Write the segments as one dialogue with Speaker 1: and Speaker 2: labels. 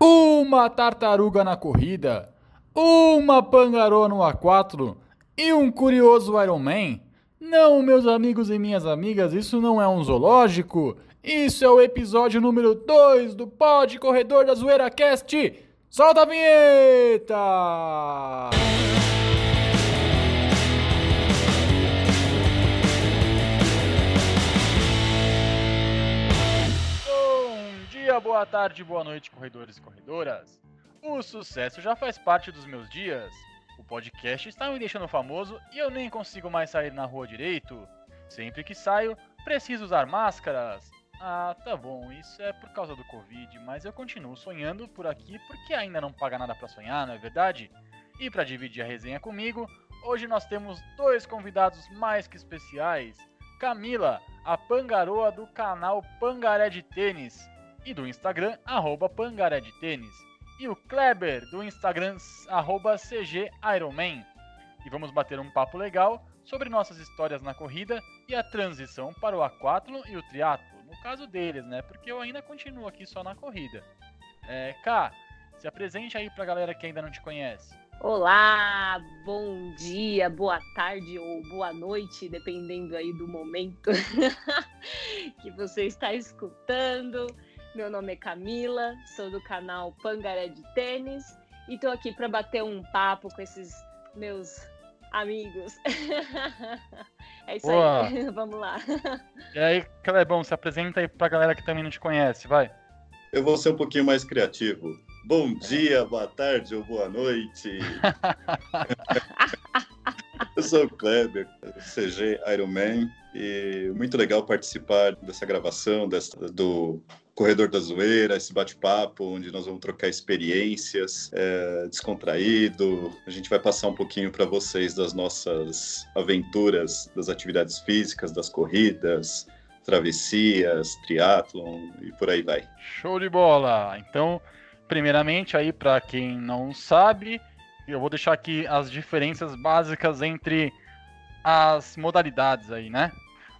Speaker 1: uma tartaruga na corrida, uma pangaroa no A4 e um curioso Iron Man? Não, meus amigos e minhas amigas, isso não é um zoológico. Isso é o episódio número 2 do Pod Corredor da Zoeira Cast. Solta a vinheta! Boa tarde, boa noite, corredores e corredoras. O sucesso já faz parte dos meus dias. O podcast está me deixando famoso e eu nem consigo mais sair na rua direito. Sempre que saio, preciso usar máscaras. Ah, tá bom, isso é por causa do Covid, mas eu continuo sonhando por aqui porque ainda não paga nada para sonhar, não é verdade? E para dividir a resenha comigo, hoje nós temos dois convidados mais que especiais. Camila, a pangaroa do canal Pangaré de Tênis e do Instagram arroba Pangaré de Tênis. E o Kleber do Instagram arroba CG Ironman. E vamos bater um papo legal sobre nossas histórias na corrida e a transição para o aquátlon e o triatlo. No caso deles, né? Porque eu ainda continuo aqui só na corrida. É, Cá, se apresente aí pra galera que ainda não te conhece.
Speaker 2: Olá, bom dia, boa tarde ou boa noite, dependendo aí do momento que você está escutando. Meu nome é Camila, sou do canal Pangaré de Tênis e estou aqui para bater um papo com esses meus amigos. é isso
Speaker 1: Boa.
Speaker 2: aí, vamos lá.
Speaker 1: E aí, Clebão, se apresenta aí pra galera que também não te conhece, vai.
Speaker 3: Eu vou ser um pouquinho mais criativo. Bom dia, boa tarde ou boa noite. Eu sou o Kleber, CG Ironman, e muito legal participar dessa gravação dessa, do Corredor da Zoeira, esse bate-papo onde nós vamos trocar experiências, é, descontraído. A gente vai passar um pouquinho para vocês das nossas aventuras, das atividades físicas, das corridas, travessias, triatlon e por aí vai.
Speaker 1: Show de bola! Então, primeiramente aí para quem não sabe, eu vou deixar aqui as diferenças básicas entre as modalidades aí, né?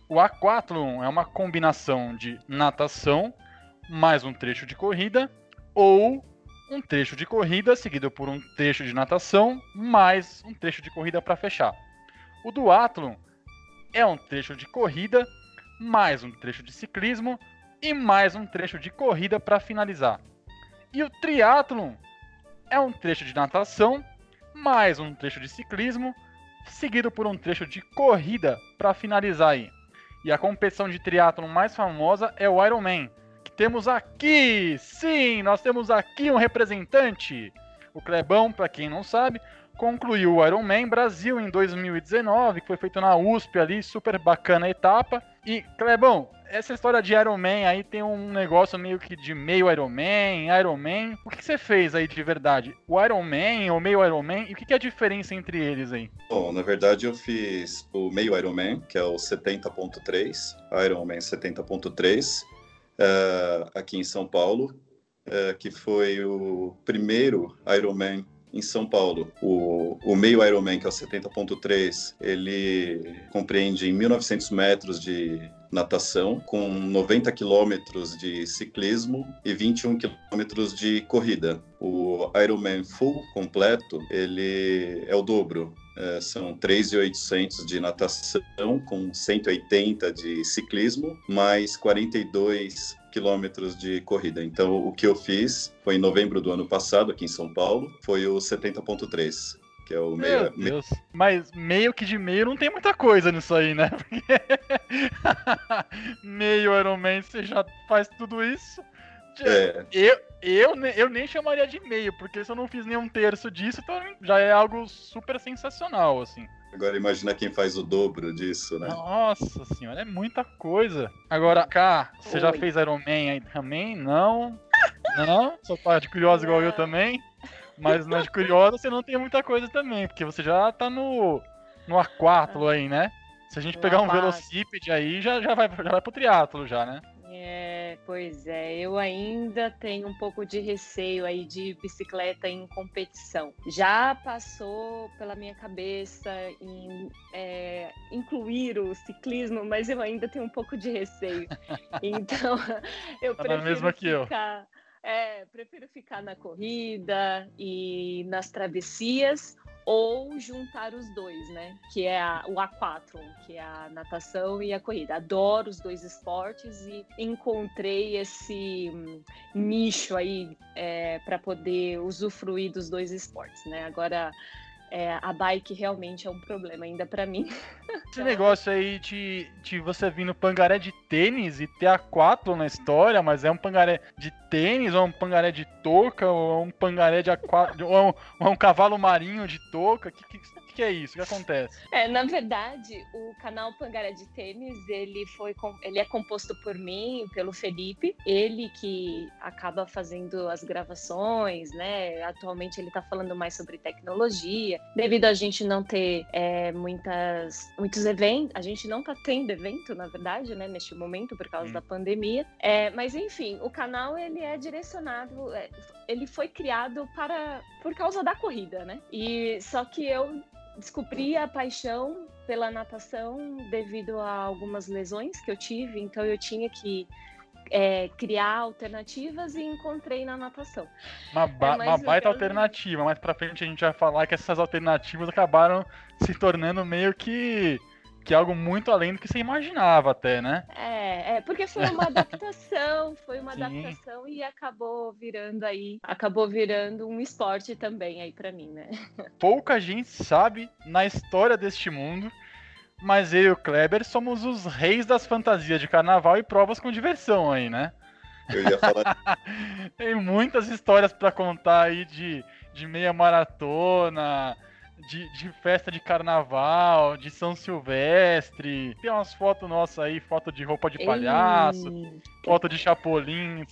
Speaker 1: O aquathlon é uma combinação de natação mais um trecho de corrida ou um trecho de corrida seguido por um trecho de natação mais um trecho de corrida para fechar. O duathlon é um trecho de corrida mais um trecho de ciclismo e mais um trecho de corrida para finalizar. E o triatlon é um trecho de natação mais um trecho de ciclismo seguido por um trecho de corrida para finalizar aí. E a competição de triatlon mais famosa é o Ironman, temos aqui, sim, nós temos aqui um representante. O Clebão, para quem não sabe, concluiu o Ironman Brasil em 2019, que foi feito na USP ali, super bacana a etapa. E Clebão, essa história de Ironman aí tem um negócio meio que de meio Ironman, Ironman. O que, você fez aí de verdade? O Ironman ou meio Ironman? E o que, que é a diferença entre eles aí?
Speaker 3: Bom, na verdade eu fiz o meio Ironman, que é o 70.3, Ironman 70.3, uh, aqui em São Paulo, uh, que foi o primeiro Ironman em São Paulo. O, o meio Ironman, que é o 70.3, ele compreende em 1.900 metros de natação, com 90 quilômetros de ciclismo e 21 quilômetros de corrida. O Ironman Full completo, ele é o dobro. É, são 3.800 de natação, com 180 de ciclismo, mais 42 quilômetros de corrida. Então, o que eu fiz foi em novembro do ano passado, aqui em São Paulo, foi o 70.3. Que é o
Speaker 1: Meu
Speaker 3: meio,
Speaker 1: Deus. Mas meio que de meio não tem muita coisa nisso aí, né? Porque meio Ironman você já faz tudo isso.
Speaker 3: É.
Speaker 1: Eu, eu, eu nem chamaria de meio, porque se eu não fiz nenhum terço disso, então já é algo super sensacional, assim.
Speaker 3: Agora imagina quem faz o dobro disso, né?
Speaker 1: Nossa senhora, é muita coisa. Agora, Cá, você já
Speaker 2: Oi.
Speaker 1: fez Iron Man aí também? Não? Não? Só tá de curiosa igual eu também? Mas não de curiosa você não tem muita coisa também, porque você já tá no, no aquátulo aí, né? Se a gente pegar um velocípede aí, já, já, vai, já vai pro triatlo já, né?
Speaker 2: É, pois é, eu ainda tenho um pouco de receio aí de bicicleta em competição. Já passou pela minha cabeça em é, incluir o ciclismo, mas eu ainda tenho um pouco de receio. Então, eu
Speaker 1: Tá
Speaker 2: prefiro
Speaker 1: mesma que eu.
Speaker 2: ficar É, prefiro ficar na corrida e nas travessias ou juntar os dois, né? Que é a, o aquatron, que é a natação e a corrida. Adoro os dois esportes e encontrei esse hum, nicho aí é, para poder usufruir dos dois esportes, né? Agora é, a bike realmente é um problema ainda para mim.
Speaker 1: Esse negócio aí de, de você vir no pangaré de tênis e ter a quatro na história, mas é um pangaré de tênis, ou um pangaré de touca, ou um pangaré de aquário, ou, um, ou um cavalo marinho de touca. Que, que, que é isso? O que acontece?
Speaker 2: É, na verdade, o canal Pangaré de Tênis, ele foi ele é composto por mim, pelo Felipe, ele que acaba fazendo as gravações, né? Atualmente ele está falando mais sobre tecnologia, devido a gente não ter é, muitas muitos eventos, a gente não está tendo evento, na verdade, né, neste momento por causa hum. da pandemia. É, mas enfim, o canal ele é direcionado, é, ele foi criado para por causa da corrida, né? E só que eu descobri a paixão pela natação devido a algumas lesões que eu tive, então eu tinha que é, criar alternativas e encontrei na natação.
Speaker 1: Uma, ba é, uma baita eu... alternativa, mais pra frente a gente vai falar que essas alternativas acabaram se tornando meio que que é algo muito além do que você imaginava até, né?
Speaker 2: É, é porque foi uma adaptação, foi uma Sim. adaptação e acabou virando aí, acabou virando um esporte também aí para mim, né?
Speaker 1: Pouca gente sabe na história deste mundo, mas eu e o Kleber somos os reis das fantasias de carnaval e provas com diversão aí, né?
Speaker 3: Eu ia falar.
Speaker 1: Tem muitas histórias para contar aí de, de meia maratona, de, de, festa de carnaval, de São Silvestre. Tem umas fotos nossas aí, foto de roupa de palhaço, Ei. foto de chapolim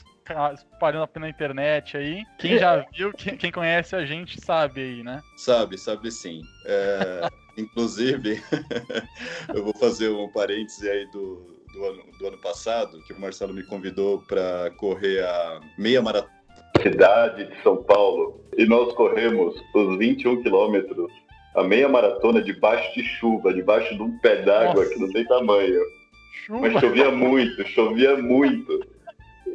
Speaker 1: espalhando na internet aí. Quem já viu, quem, quem, conhece a gente sabe aí, né?
Speaker 3: Sabe, sabe sim. É, inclusive, eu vou fazer um parêntese aí do, do ano, do ano passado, que o Marcelo me convidou para correr a meia maratona cidade de São Paulo e nós corremos os 21 quilômetros, a meia maratona debaixo de chuva, debaixo de um pé d'água que não tem tamanho. Chuva. Mas chovia muito, chovia muito.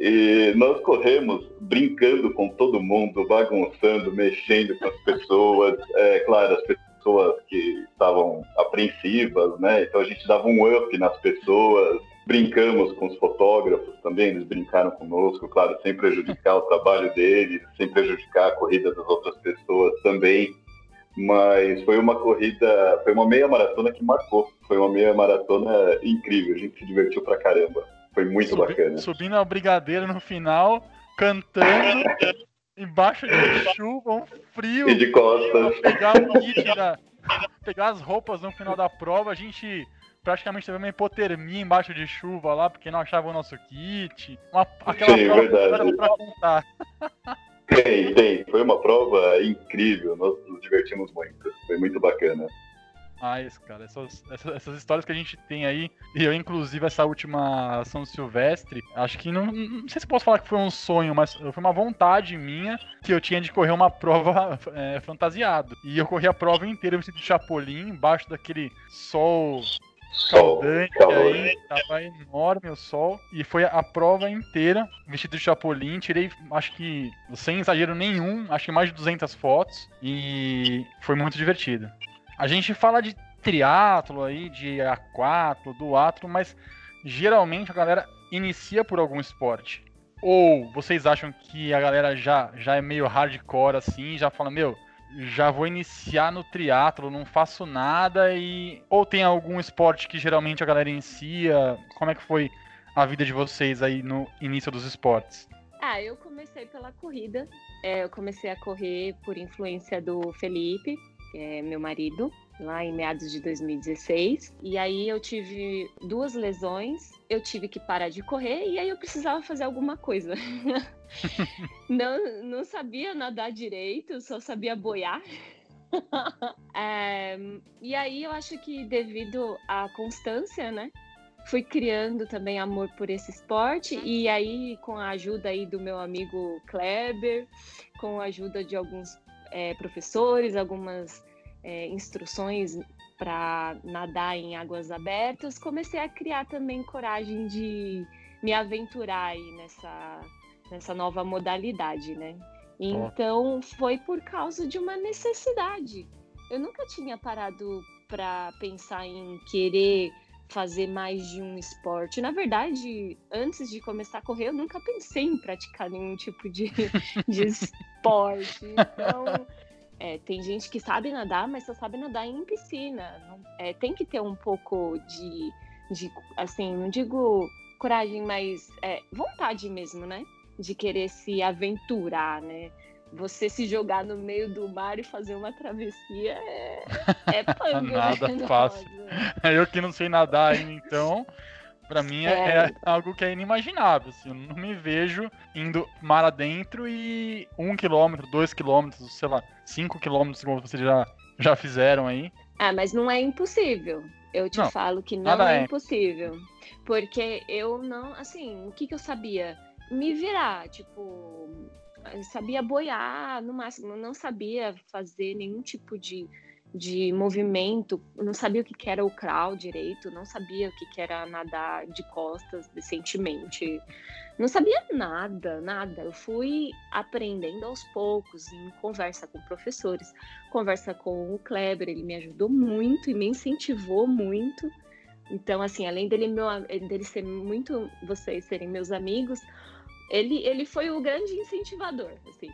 Speaker 3: E nós corremos brincando com todo mundo, bagunçando, mexendo com as pessoas. É claro, as pessoas que estavam apreensivas, né? Então a gente dava um up nas pessoas, Brincamos com os fotógrafos também, eles brincaram conosco, claro, sem prejudicar o trabalho deles, sem prejudicar a corrida das outras pessoas também. Mas foi uma corrida, foi uma meia maratona que marcou. Foi uma meia maratona incrível, a gente se divertiu pra caramba. Foi muito Subi, bacana.
Speaker 1: Subindo a brigadeira no final, cantando, embaixo de chuva, um frio.
Speaker 3: E de costas.
Speaker 1: Pegar, o kit da, pegar as roupas no final da prova, a gente praticamente teve uma hipotermia embaixo de chuva lá, porque não achava o nosso kit. Uma, aquela
Speaker 3: Sim, prova verdade. pra contar. Tem, tem. Foi uma prova incrível. Nós nos divertimos muito. Foi muito bacana.
Speaker 1: Ah, isso, cara. Essas, essas, essas, histórias que a gente tem aí, e eu, inclusive, essa última São Silvestre, acho que não, não sei se posso falar que foi um sonho, mas foi uma vontade minha que eu tinha de correr uma prova é, fantasiado. E eu corri a prova inteira vestido de chapolim, embaixo daquele sol Caldante aí, tava enorme o sol. E foi a prova inteira vestido de Chapolin. Tirei, acho que, sem exagero nenhum, acho que mais de 200 fotos. E foi muito divertido. A gente fala de triatlo aí, de aquatlo, duatlo, mas geralmente a galera inicia por algum esporte. Ou vocês acham que a galera já, já é meio hardcore assim, já fala, meu, já vou iniciar no triatlo, não faço nada e ou tem algum esporte que geralmente a galera inicia? Como é que foi a vida de vocês aí no início dos esportes?
Speaker 2: Ah, eu comecei pela corrida. É, eu comecei a correr por influência do Felipe, é meu marido lá em meados de 2016. E aí eu tive duas lesões, eu tive que parar de correr e aí eu precisava fazer alguma coisa. não, não sabia nadar direito, só sabia boiar. é, e aí eu acho que devido à constância, né? Fui criando também amor por esse esporte e aí com a ajuda aí do meu amigo Kleber, com a ajuda de alguns é, professores, algumas é, instruções para nadar em águas abertas, comecei a criar também coragem de me aventurar aí nessa, nessa nova modalidade, né? Então foi por causa de uma necessidade. Eu nunca tinha parado para pensar em querer fazer mais de um esporte. Na verdade, antes de começar a correr, eu nunca pensei em praticar nenhum tipo de, de esporte. Então, é, tem gente que sabe nadar, mas só sabe nadar em piscina. Não, é, tem que ter um pouco de, de, assim, não digo coragem, mas é, vontade mesmo, né? De querer se aventurar, né? você se jogar no meio do mar e fazer uma travessia é, é pango,
Speaker 1: né? Nada né? fácil. Eu que não sei nadar ainda, então, para mim é, é. é, algo que é inimaginável. Assim, eu não me vejo indo mar adentro e um quilômetro, dois quilômetros, sei lá, cinco quilômetros, como vocês já, já fizeram aí.
Speaker 2: Ah, mas não é impossível. Eu te não, é. que não é, é impossível. Porque eu não, assim, o que, que eu sabia? Me virar, tipo, sabia boiar no máximo, não sabia fazer nenhum tipo de, de movimento, não sabia o que, era o crawl direito, não sabia o que, que era nadar de costas decentemente, não sabia nada, nada. Eu fui aprendendo aos poucos, em conversa com professores, conversa com o Kleber, ele me ajudou muito e me incentivou muito. Então, assim, além dele, meu, dele ser muito, vocês serem meus amigos, ele, ele foi o grande incentivador, assim,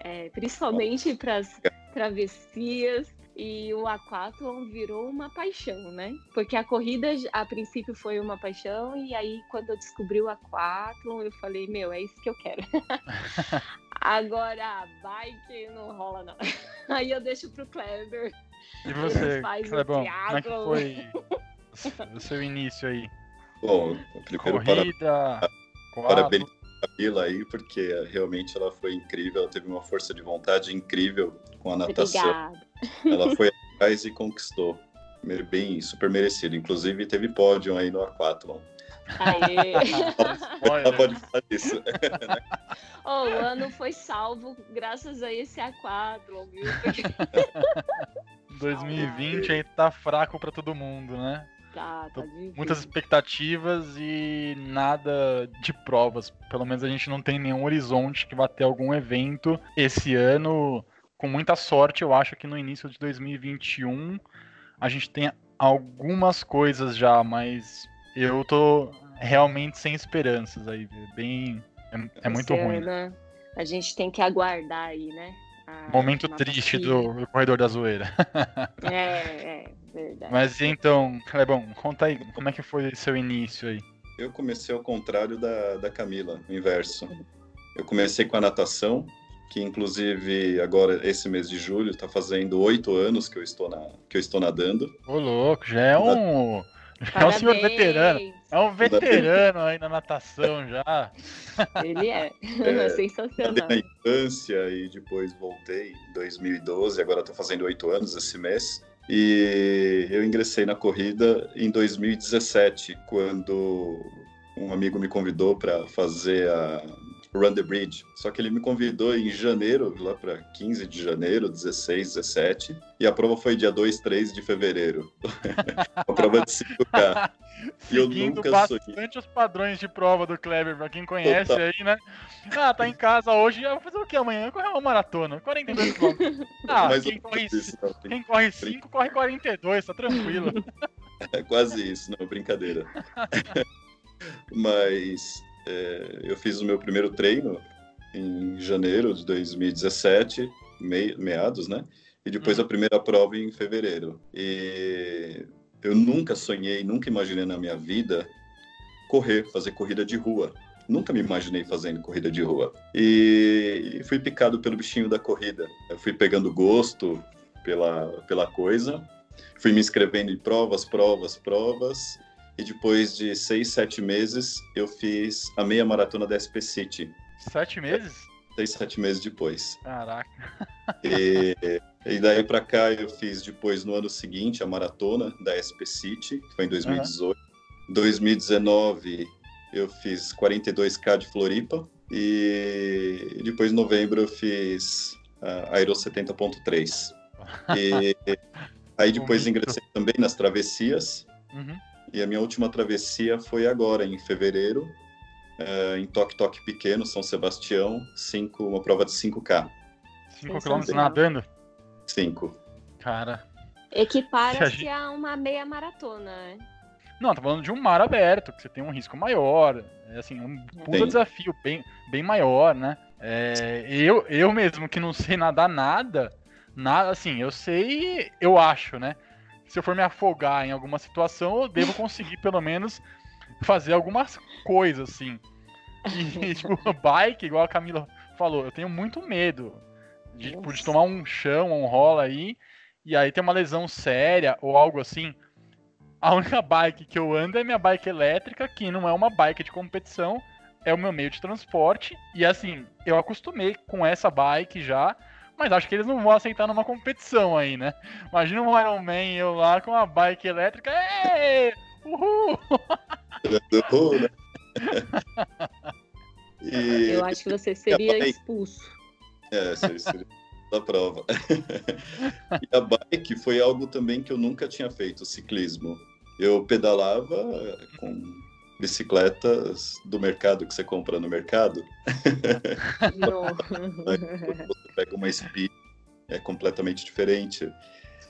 Speaker 2: é, principalmente para as travessias. E o aquatlon virou uma paixão, né? Porque a corrida, a princípio, foi uma paixão, e aí, quando eu descobri o aquatlon, eu falei, meu, é isso que eu quero. Agora, a bike não rola, não. Aí eu deixo pro Kleber.
Speaker 1: E você, Clebão, como é que foi o seu início aí?
Speaker 3: Bom, primeiro
Speaker 1: Corrida,
Speaker 3: para... parabéns Camila aí, porque realmente ela foi incrível, ela teve uma força de vontade incrível com a natação. Obrigada. Ela foi atrás e conquistou. Bem, super merecido. Inclusive, teve pódio aí no Aquathlon.
Speaker 2: Aê!
Speaker 3: Ela pode falar isso.
Speaker 2: oh, o ano foi salvo graças a esse Aquathlon, viu?
Speaker 1: 2020 aí tá fraco para todo mundo, né?
Speaker 2: Tá, tá
Speaker 1: Muitas expectativas e nada de provas. Pelo menos a gente não tem nenhum horizonte que vá ter algum evento esse ano. Com muita sorte, eu acho que no início de 2021 a gente tem algumas coisas já, mas eu tô realmente sem esperanças aí. Bem. É, é muito ruim.
Speaker 2: Ano, a gente tem que aguardar aí, né?
Speaker 1: Momento triste do, do, corredor da zoeira.
Speaker 2: é, é. Verdade.
Speaker 1: Mas então, Clebão, conta aí, como é que foi seu início aí?
Speaker 3: Eu comecei ao contrário da, da Camila, o inverso. Eu comecei com a natação, que inclusive agora, esse mês de julho, está fazendo oito anos que eu estou, na, que eu estou nadando.
Speaker 1: Ô, louco, já é um. Já é um senhor veterano. É um veterano aí na natação já.
Speaker 2: Ele é. é sensacional.
Speaker 3: Na infância e depois voltei em 2012, agora estou fazendo oito anos esse mês. E eu ingressei na corrida em 2017, quando um amigo me convidou para fazer a Run the Bridge. Só que ele me convidou em janeiro, lá para 15 de janeiro, 16, 17, e a prova foi dia 2, 3 de fevereiro. a prova de 5K.
Speaker 1: E eu nunca bastante sonhei. os padrões de prova do Kleber, pra quem conhece Total. aí, né? Ah, tá em casa hoje, eu vou fazer o que amanhã? Eu correr uma maratona, 42 km. Ah, quem corre, isso, quem corre 5, corre 42, tá tranquilo.
Speaker 3: É quase isso, não, brincadeira. Mas é, eu fiz o meu primeiro treino em janeiro de 2017, meados, né? E depois a uhum. primeira prova em fevereiro. E eu nunca sonhei, nunca imaginei na minha vida correr, fazer corrida de rua. Nunca me imaginei fazendo corrida de rua. E fui picado pelo bichinho da corrida. Eu fui pegando gosto pela, pela coisa. Fui me inscrevendo em provas, provas, provas. E depois de seis, sete meses, eu fiz a meia maratona da SP City.
Speaker 1: Sete meses?
Speaker 3: Seis, sete meses depois.
Speaker 1: Caraca.
Speaker 3: E, e daí para cá eu fiz depois no ano seguinte a maratona da SP City, que foi em 2018. Uhum. 2019 eu fiz 42K de Floripa. E depois, em novembro, eu fiz a Aero 70.3. E aí depois ingressei também nas travessias. Uhum. E a minha última travessia foi agora, em fevereiro. uh, em toque-toque pequeno, São Sebastião, cinco, uma prova de 5K.
Speaker 1: 5 km nadando?
Speaker 3: 5.
Speaker 1: Cara.
Speaker 2: Equipara-se gente... a uma meia maratona, né?
Speaker 1: Não, tô falando de um mar aberto, que você tem um risco maior. É assim, um puta desafio bem, bem maior, né? É, eu, eu mesmo que não sei nadar nada, nada, assim, eu sei, eu acho, né? Se eu for me afogar em alguma situação, eu devo conseguir pelo menos fazer algumas coisas, assim. E, tipo, bike, igual a Camila falou, eu tenho muito medo de, tipo, de tomar um chão, um rola aí, e aí ter uma lesão séria ou algo assim. A única bike que eu ando é minha bike elétrica, que não é uma bike de competição, é o meu meio de transporte. E assim, eu acostumei com essa bike já, mas acho que eles não vão aceitar numa competição aí, né? Imagina um Iron Man eu lá com uma bike elétrica. Uhul!
Speaker 2: Uhul, né? e... Eu acho que você seria expulso.
Speaker 3: É, seria da prova. e a bike foi algo também que eu nunca tinha feito, ciclismo. Eu pedalava com bicicletas do mercado que você compra no mercado. Não. você pega uma speed, é completamente diferente.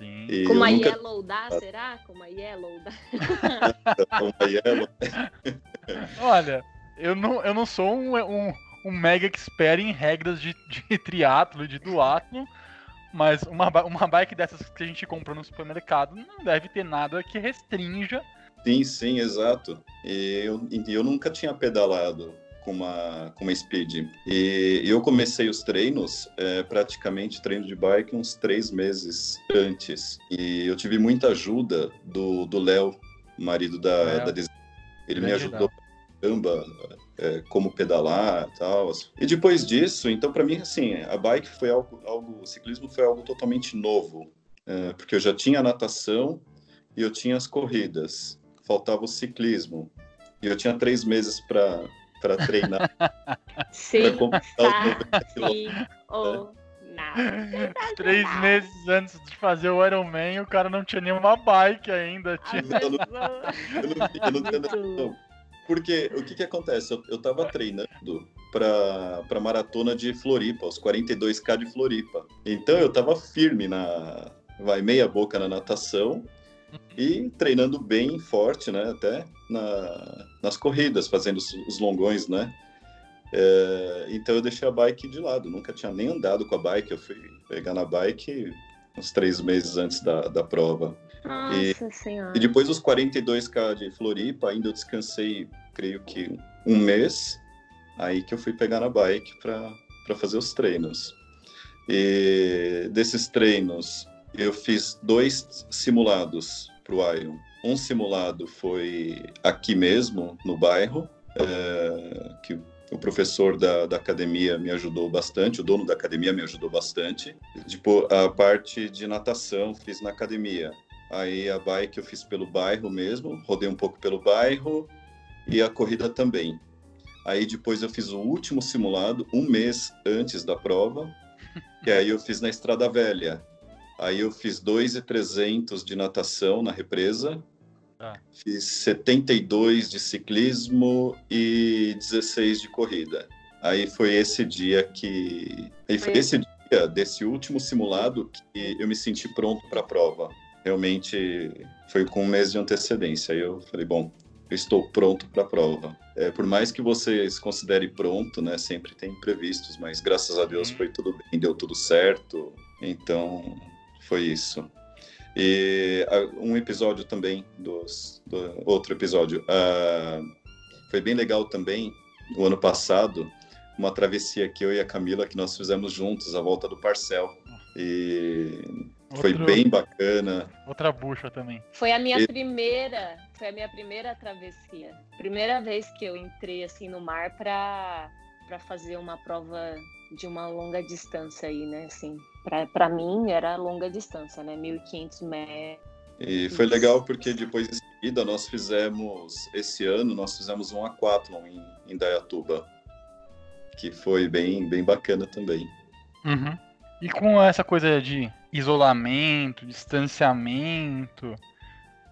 Speaker 2: Sim. E Como a nunca... Yellow dá, será? Como a Yellow dá?
Speaker 3: Como a Yellow.
Speaker 1: Olha, eu não, eu não sou um, um, um mega expert em regras de, de triatlo e de duatlo, mas uma, uma bike dessas que a gente compra no supermercado não deve ter nada que restrinja.
Speaker 3: Sim, sim, exato. E eu, eu nunca tinha pedalado com uma, com uma speed. E eu comecei os treinos, é, praticamente treino de bike, uns três meses antes. E eu tive muita ajuda do Léo, marido da, é. da Ele me ajudou caramba, é, como pedalar e tal. E depois disso, então para mim, assim, a bike foi algo, algo, o ciclismo foi algo totalmente novo, é, porque eu já tinha a natação e eu tinha as corridas, faltava o ciclismo. E eu tinha três meses para para treinar.
Speaker 2: Sim, pra ou nada.
Speaker 1: Três meses antes de fazer o Iron Man, o cara não tinha nenhuma bike ainda. Tinha... Eu não, eu não, eu não,
Speaker 3: eu não, porque o que que acontece? Eu, eu tava treinando para para maratona de Floripa, os 42k de Floripa. Então eu tava firme na vai meia boca na natação e treinando bem forte, né, até na, nas corridas, fazendo os, os longões, né? É, então eu deixei a bike de lado, nunca tinha nem andado com a bike, eu fui pegar na bike uns três meses antes da, da prova.
Speaker 2: Nossa e, senhora.
Speaker 3: E depois dos 42k de Floripa, ainda eu descansei, creio que um mês, aí que eu fui pegar na bike para fazer os treinos. E desses treinos, eu fiz dois simulados para o Iron. Um simulado foi aqui mesmo, no bairro, é, que o professor da, da, academia me ajudou bastante, o dono da academia me ajudou bastante. Tipo, a parte de natação fiz na academia. Aí a bike eu fiz pelo bairro mesmo, rodei um pouco pelo bairro e a corrida também. Aí depois eu fiz o último simulado um mês antes da prova, e aí eu fiz na Estrada Velha. Aí eu fiz 2,300 de natação na represa, ah. fiz 72 de ciclismo e 16 de corrida. Aí foi esse dia que. Aí foi esse dia desse último simulado que eu me senti pronto para a prova realmente foi com um mês de antecedência. Aí eu falei, bom, eu estou pronto para a prova. É, por mais que você se considere pronto, né, sempre tem imprevistos, mas graças a Deus foi tudo bem, deu tudo certo. Então, foi isso. E uh, um episódio também dos do, outro episódio uh, foi bem legal também o ano passado uma travessia que eu e a Camila que nós fizemos juntos a volta do Parcel e foi bem bacana.
Speaker 1: Outra bucha também.
Speaker 2: Foi a minha e... primeira, foi a minha primeira travessia. Primeira vez que eu entrei assim no mar para para fazer uma prova de uma longa distância aí, né? Assim, para mim era longa distância, né? 1500 metros.
Speaker 3: E foi legal porque depois em seguida nós fizemos esse ano nós fizemos um aquatlon em, em Dayatuba, que foi bem bem bacana também.
Speaker 1: Uhum. E com essa coisa de isolamento, distanciamento,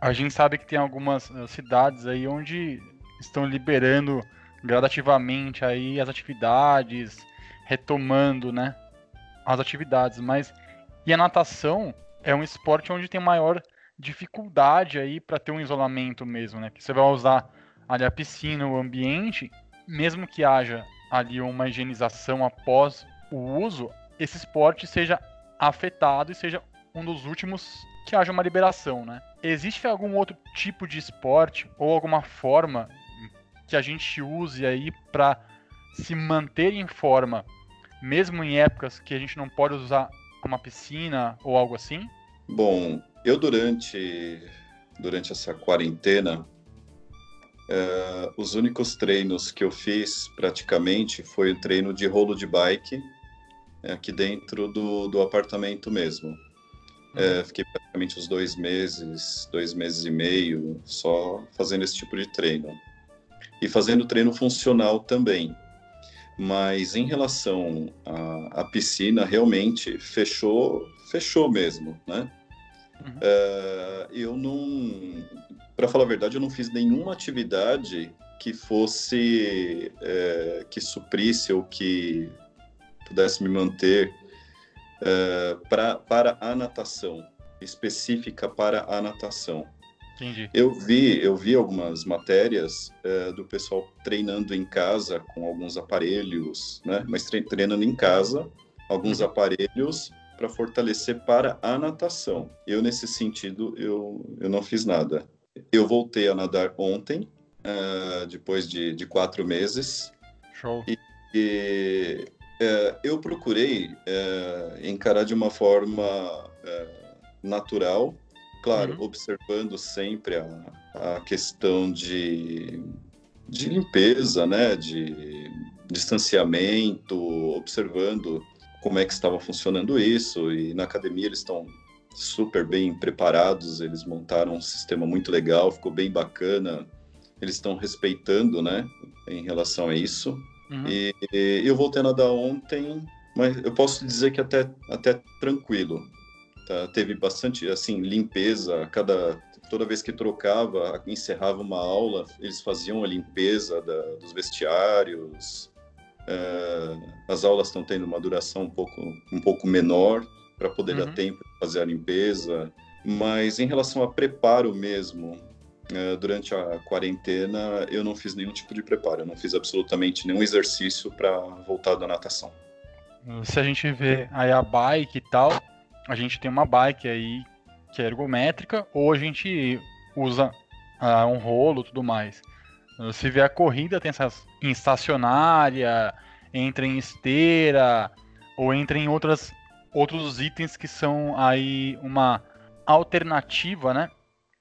Speaker 1: a gente sabe que tem algumas eh, cidades aí onde estão liberando gradativamente aí as atividades, retomando, né, as atividades, mas e a natação é um esporte onde tem maior dificuldade aí para ter um isolamento mesmo, né? Que você vai usar ali a piscina, o ambiente, mesmo que haja ali uma higienização após o uso, esse esporte seja afetado e seja um dos últimos que haja uma liberação, né? Existe algum outro tipo de esporte ou alguma forma que a gente use aí para se manter em forma, mesmo em épocas que a gente não pode usar uma piscina ou algo assim?
Speaker 3: Bom, eu durante durante essa quarentena, uh, os únicos treinos que eu fiz praticamente foi o treino de rolo de bike é, aqui dentro do, do apartamento mesmo. É, fiquei praticamente uns dois meses, dois meses e meio, só fazendo esse tipo de treino. E fazendo treino funcional também. Mas em relação à, à piscina, realmente fechou, fechou mesmo, né? Uhum. É, eu não, para falar a verdade, eu não fiz nenhuma atividade que fosse, é, que suprisse ou que pudesse me manter uh, pra, para a natação, específica para a natação.
Speaker 1: Entendi.
Speaker 3: Eu vi, eu vi algumas matérias uh, do pessoal treinando em casa com alguns aparelhos, né? Mas tre treinando em casa, alguns uhum. aparelhos para fortalecer para a natação. Eu nesse sentido eu, eu não fiz nada. Eu voltei a nadar ontem, uh, depois de, de quatro meses.
Speaker 1: Show.
Speaker 3: E, e é, eu procurei é, encarar de uma forma é, natural, claro, uhum. observando sempre a, a questão de, de limpeza, né, de distanciamento, observando como é que estava funcionando isso. E na academia eles estão super bem preparados, eles montaram um sistema muito legal, ficou bem bacana. Eles estão respeitando, né, em relação a isso. Uhum. E, e, eu voltei a nadar ontem, mas eu posso dizer que até, até tranquilo. Tá? Teve bastante, assim, limpeza. Cada, toda vez que trocava, encerrava uma aula, eles faziam a limpeza da, dos vestiários. É, as aulas estão tendo uma duração um pouco, um pouco menor para poder uhum. dar tempo de fazer a limpeza. Mas em relação a preparo mesmo, é, durante a quarentena eu não fiz nenhum tipo de preparo, eu não fiz absolutamente nenhum exercício para voltar da natação.
Speaker 1: Se a gente vê aí a bike e tal, a gente tem uma bike aí que é ergométrica, ou a gente usa uh, um rolo tudo mais. Se vê a corrida, tem essas em estacionária, entra em esteira, ou entra em outras, outros itens que são aí uma alternativa, né?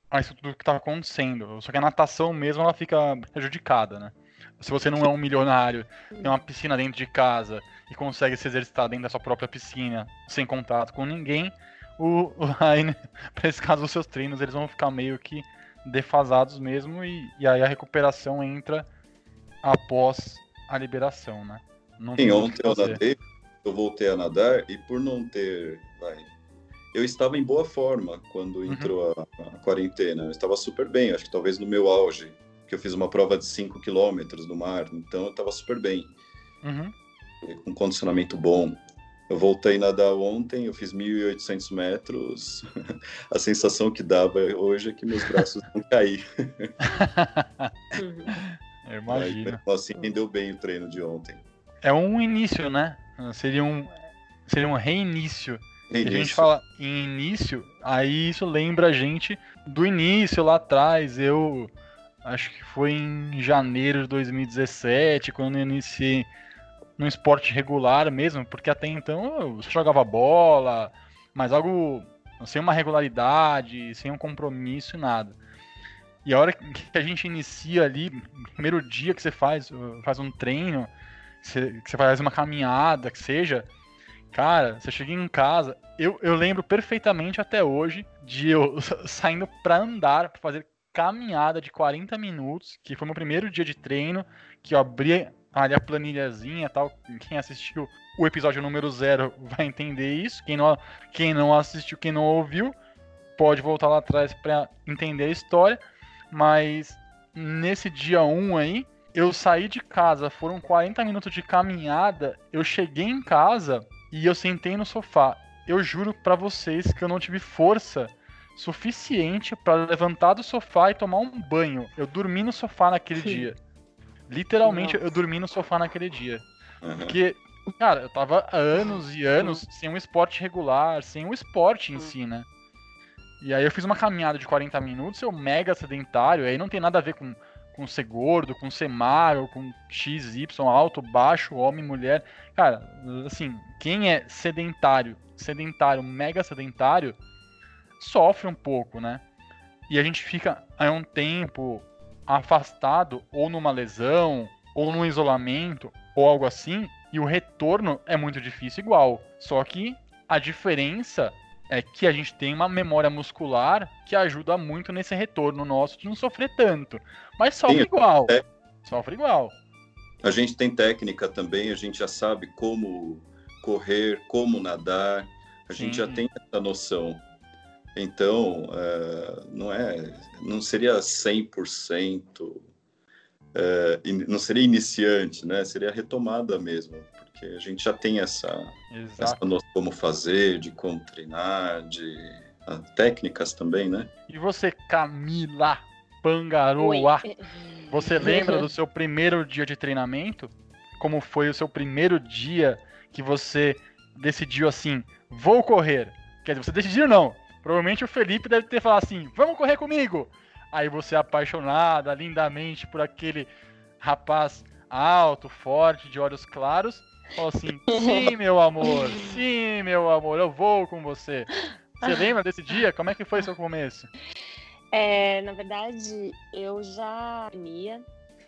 Speaker 1: a isso tudo que está acontecendo. Só que a natação mesmo ela fica prejudicada, né? Se você não é um milionário, tem uma piscina dentro de casa e consegue se exercitar dentro da sua própria piscina, sem contato com ninguém, o, o para esse caso, os seus treinos eles vão ficar meio que defasados mesmo e, e aí a recuperação entra após a liberação, né?
Speaker 3: Não Sim, ontem eu nadei, eu voltei a nadar e por não ter, vai, eu estava em boa forma quando uhum. entrou a, a, quarentena. Eu estava super bem, acho que talvez no meu auge, que eu fiz uma prova de 5 quilômetros no mar, então eu estava super bem.
Speaker 1: Uhum.
Speaker 3: Com condicionamento bom. Eu voltei a nadar ontem, eu fiz 1.800 metros. a sensação que dava hoje é que meus braços vão cair.
Speaker 1: eu imagino.
Speaker 3: Aí, assim, rendeu bem o treino de ontem.
Speaker 1: É um início, né? Seria um, seria um reinício se a gente fala em início, aí isso lembra a gente do início lá atrás. Eu acho que foi em janeiro de 2017, quando eu iniciei no esporte regular mesmo, porque até então eu jogava bola, mas algo sem uma regularidade, sem um compromisso, nada. E a hora que a gente inicia ali, primeiro dia que você faz, faz um treino, que você faz uma caminhada, que seja, Cara, você chega em casa, eu, eu lembro perfeitamente até hoje de eu saindo para andar, pra fazer caminhada de 40 minutos, que foi meu primeiro dia de treino, que eu abri ali a planilhazinha tal. Quem assistiu o episódio número zero vai entender isso. Quem não, quem não assistiu, quem não ouviu, pode voltar lá atrás para entender a história. Mas nesse dia 1 um aí, eu saí de casa, foram 40 minutos de caminhada, eu cheguei em casa e eu sentei no sofá. Eu juro para vocês que eu não tive força suficiente para levantar do sofá e tomar um banho. Eu dormi no sofá naquele Sim. dia. Literalmente, Nossa. eu dormi no sofá naquele dia. Uhum. Porque, cara, eu tava há anos e anos uhum. sem um esporte regular, sem um esporte em uhum. si, né? E aí eu fiz uma caminhada de 40 minutos, eu mega sedentário, aí não tem nada a ver com, com ser gordo, com ser magro, com X, Y, alto, baixo, homem, mulher. Cara, assim, quem é sedentário, sedentário, mega sedentário, sofre um pouco, né? E a gente fica há um tempo afastado, ou numa lesão, ou num isolamento, ou algo assim, e o retorno é muito difícil igual. Só que a diferença é que a gente tem uma memória muscular que ajuda muito nesse retorno nosso de não sofrer tanto. Mas sofre Sim, igual. É... Sofre igual.
Speaker 3: A gente tem técnica também, a gente já sabe como correr, como nadar, a Sim. gente já tem essa noção. Então, é, não é, não seria 100%, é, não seria iniciante, né? Seria retomada mesmo, porque a gente já tem essa, essa noção de como fazer, de como treinar, de uh, técnicas também, né?
Speaker 1: E você, Camila Pangaroa, Oi. você lembra do seu primeiro dia de treinamento? Como foi o seu primeiro dia que você decidiu assim, vou correr? Quer dizer, você decidiu não, Provavelmente o Felipe deve ter falado assim: vamos correr comigo! Aí você é apaixonada lindamente por aquele rapaz alto, forte, de olhos claros, falou assim: sim, meu amor, sim, meu amor, eu vou com você. Você lembra desse dia? Como é que foi seu começo?
Speaker 2: É, na verdade, eu já ia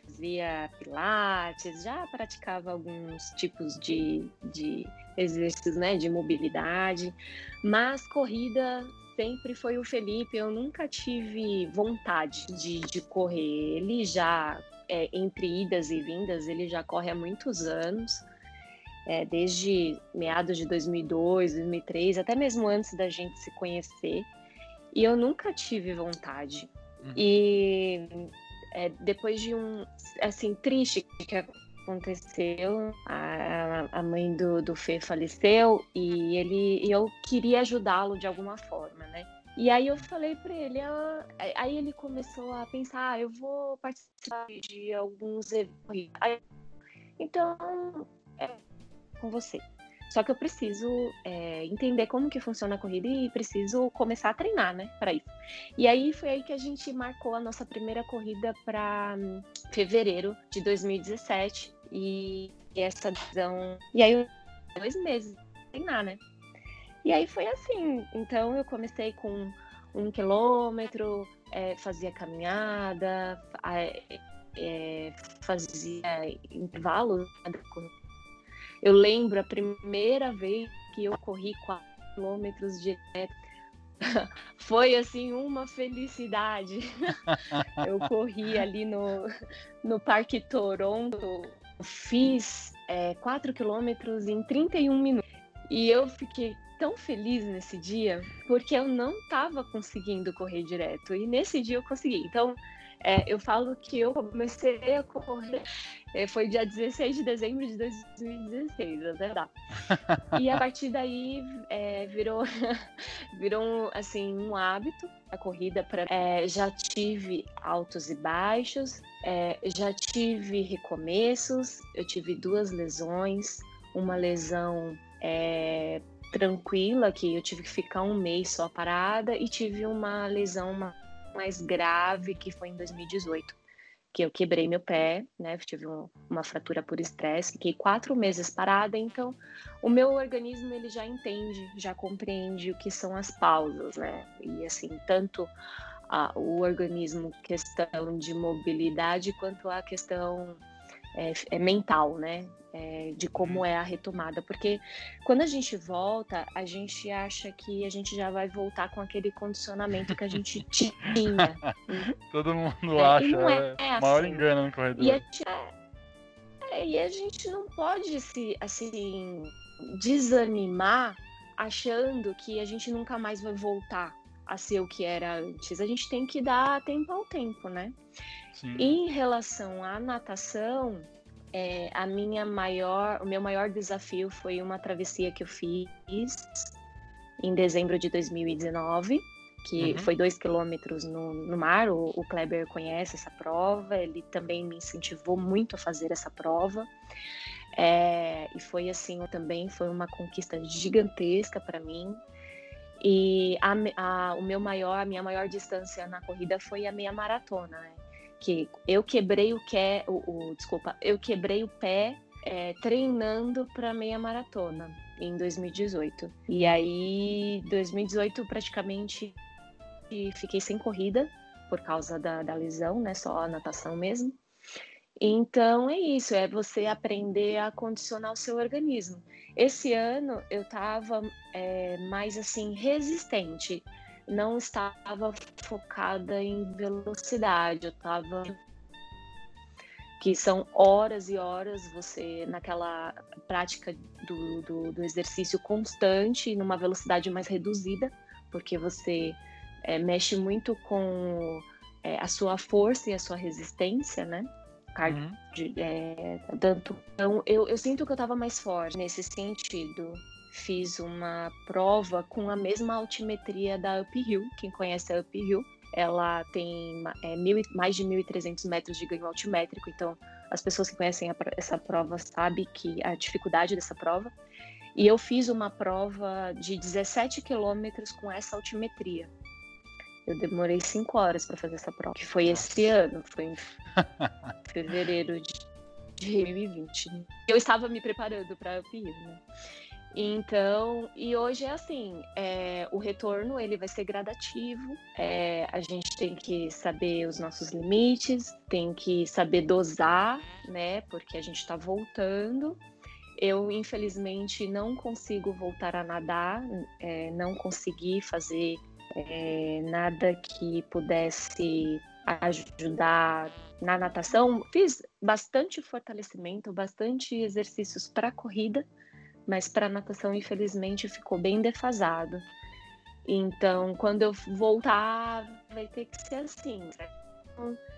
Speaker 2: fazia pilates, já praticava alguns tipos de, de exercícios né, de mobilidade, mas corrida sempre foi o Felipe. Eu nunca tive vontade de, de correr. Ele já, é, entre idas e vindas, ele já corre há muitos anos. É, desde meados de 2002, 2003, até mesmo antes da gente se conhecer. E eu nunca tive vontade. Uhum. E é, depois de um, assim, triste que aconteceu, a, a mãe do, do Fê faleceu e ele e eu queria ajudá-lo de alguma forma, né? E aí eu falei para ele, ah, aí ele começou a pensar, ah, eu vou participar de alguns eventos. Aí, então, é com você. Só que eu preciso é, entender como que funciona a corrida e preciso começar a treinar, né, para isso. E aí foi aí que a gente marcou a nossa primeira corrida para hum, fevereiro de 2017 e essa decisão. E aí dois meses treinar, né? E aí foi assim. Então eu comecei com um quilômetro, é, fazia caminhada, é, fazia intervalos. Né, eu lembro a primeira vez que eu corri 4 quilômetros direto. Foi assim uma felicidade. eu corri ali no, no Parque Toronto, fiz 4 é, quilômetros em 31 minutos. E eu fiquei tão feliz nesse dia porque eu não estava conseguindo correr direto. E nesse dia eu consegui. Então, é, eu falo que eu comecei a correr, é, foi dia 16 de dezembro de 2016, até dá. E a partir daí é, virou, virou assim, um hábito a corrida. Pra, é, já tive altos e baixos, é, já tive recomeços, eu tive duas lesões, uma lesão é, tranquila, que eu tive que ficar um mês só parada, e tive uma lesão mais grave, que foi em 2018, que eu quebrei meu pé, né? Tive um, uma fratura por estresse, fiquei quatro meses parada, então o meu organismo ele já entende, já compreende o que são as pausas, né? E assim, tanto a, o organismo questão de mobilidade quanto a questão é, é mental, né? é, de como uhum. é a retomada, porque quando a gente volta, a gente acha que a gente já vai voltar com aquele condicionamento que a gente tinha.
Speaker 1: Todo mundo é, acha, é, é assim. maior engano no corredor.
Speaker 2: E a, gente, é, e a gente não pode se assim desanimar achando que a gente nunca mais vai voltar a ser o que era antes. A gente tem que dar tempo ao tempo, né?
Speaker 1: Sim.
Speaker 2: Em relação à natação, é, a minha maior, o meu maior desafio foi uma travessia que eu fiz em dezembro de 2019, que
Speaker 1: Uhum.
Speaker 2: foi dois quilômetros no, no mar. O, o Kleber conhece essa prova, ele também me incentivou muito a fazer essa prova. É, e foi assim, também foi uma conquista gigantesca para mim. E a a- o meu maior, a minha maior distância na corrida foi a meia maratona, né? Que eu quebrei o, que, o, o- desculpa, eu quebrei o pé é, treinando para meia maratona em 2018. E aí, 2018 praticamente fiquei sem corrida por causa da, da lesão, né? Só a natação mesmo. Então é isso, é você aprender a condicionar o seu organismo. Esse ano eu estava mais assim resistente, não estava focada em velocidade, eu estava que são horas e horas você naquela prática do, do, do exercício constante numa velocidade mais reduzida, porque você é, mexe muito com é, a sua força e a sua resistência, né? Cardio,
Speaker 1: Uhum.
Speaker 2: é, tanto. Então, eu, eu sinto que eu estava mais forte nesse sentido. Fiz uma prova com a mesma altimetria da Uphill. Quem conhece a Uphill, ela tem é, mil, mais de 1.300 metros de ganho altimétrico. Então, as pessoas que conhecem a essa prova sabem que a dificuldade dessa prova. E eu fiz uma prova de 17 quilômetros com essa altimetria. Eu demorei cinco horas para fazer essa prova, que foi esse ano, foi em fevereiro de de 2020. Eu estava me preparando para a Uphill, né? Então, e hoje é assim, é, o retorno ele vai ser gradativo. é, a gente tem que saber os nossos limites, tem que saber dosar, né? Porque a gente está voltando. Eu infelizmente não consigo voltar a nadar, é, não consegui fazer é, nada que pudesse ajudar na natação. Fiz bastante fortalecimento, bastante exercícios para corrida, mas para natação, infelizmente, ficou bem defasado. Então, quando eu voltar, vai ter que ser assim, certo?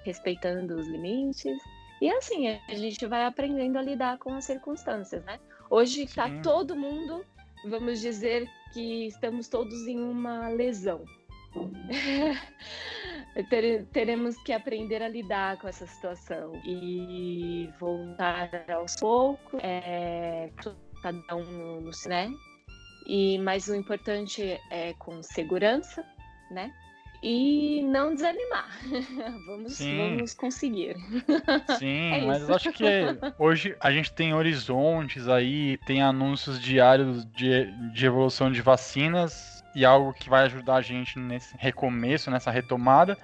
Speaker 2: respeitando os limites. E assim, a gente vai aprendendo a lidar com as circunstâncias, né? Hoje está todo mundo, vamos dizer que estamos todos em uma lesão. Tere- teremos que aprender a lidar com essa situação e voltar aos poucos, é, cada um no, né? E mas o importante é com segurança, né? E não desanimar. vamos,
Speaker 1: Sim.
Speaker 2: vamos conseguir.
Speaker 1: Sim,
Speaker 2: É
Speaker 1: mas acho que hoje a gente tem horizontes aí, tem anúncios diários de, de evolução de vacinas e algo que vai ajudar a gente nesse recomeço, nessa retomada.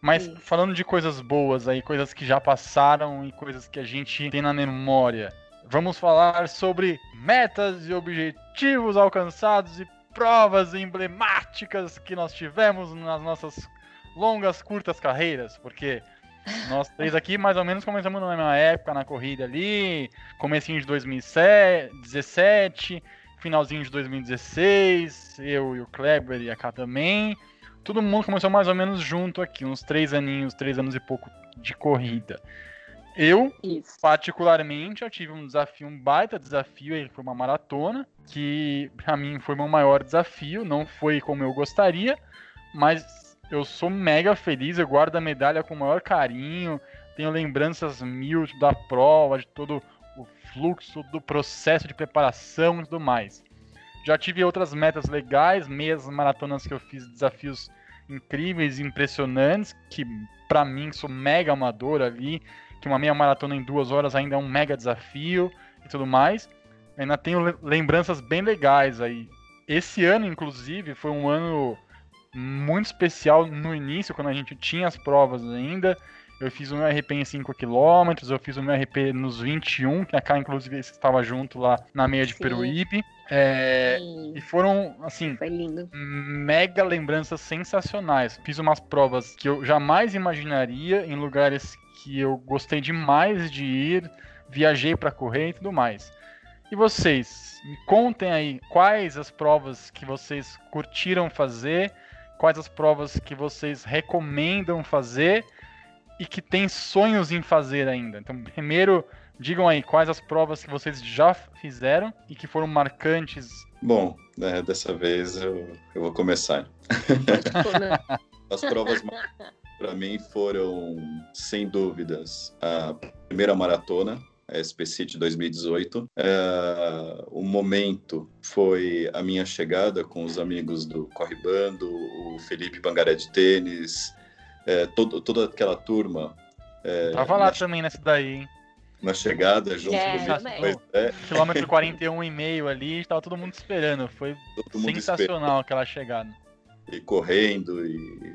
Speaker 1: Mas
Speaker 2: Isso.
Speaker 1: falando de coisas boas aí, coisas que já passaram e coisas que a gente tem na memória, vamos falar sobre metas e objetivos alcançados e provas emblemáticas que nós tivemos nas nossas longas, curtas carreiras, porque nós três aqui mais ou menos começamos na mesma época na corrida ali, comecinho de 2017, finalzinho de 2016, eu e o Kleber e a Cá também. Todo mundo começou mais ou menos junto aqui, uns três aninhos, três anos e pouco de corrida. Eu,
Speaker 2: Isso.
Speaker 1: particularmente, eu tive um desafio, um baita desafio, aí foi uma maratona, que pra mim foi meu maior desafio, não foi como eu gostaria, mas eu sou mega feliz, eu guardo a medalha com o maior carinho, tenho lembranças mil da prova, de todo o fluxo do processo de preparação e tudo mais. Já tive outras metas legais, meias maratonas que eu fiz, desafios incríveis, impressionantes, que pra mim sou mega amador ali, que uma meia maratona em duas horas ainda é um mega desafio e tudo mais. Ainda tenho le- lembranças bem legais aí. Esse ano, inclusive, foi um ano muito especial no início, quando a gente tinha as provas ainda. Eu fiz o meu RP em 5 km, eu fiz o meu RP nos 21, que a Cá, inclusive, estava junto lá na meia de
Speaker 2: Sim.
Speaker 1: Peruíbe. É, e foram, assim, mega lembranças sensacionais. Fiz umas provas que eu jamais imaginaria em lugares que eu gostei demais de ir, viajei para correr e tudo mais. E vocês, me contem aí quais as provas que vocês curtiram fazer, quais as provas que vocês recomendam fazer e que tem sonhos em fazer ainda. Então, primeiro, digam aí quais as provas que vocês já fizeram e que foram marcantes.
Speaker 3: Bom, né, dessa vez eu, eu vou começar. as provas para mim foram, sem dúvidas, a primeira maratona, a SP City 2018. É, o momento foi a minha chegada com os amigos do Corre Bando, o Felipe Bangaré de Tênis, é, todo, toda aquela turma.
Speaker 1: É, Tava lá na, também nessa daí, hein?
Speaker 3: Na chegada, junto é,
Speaker 1: comigo. É. Quilômetro 41,5 ali, estava todo mundo esperando. Foi sensacional esperando. aquela chegada.
Speaker 3: E correndo e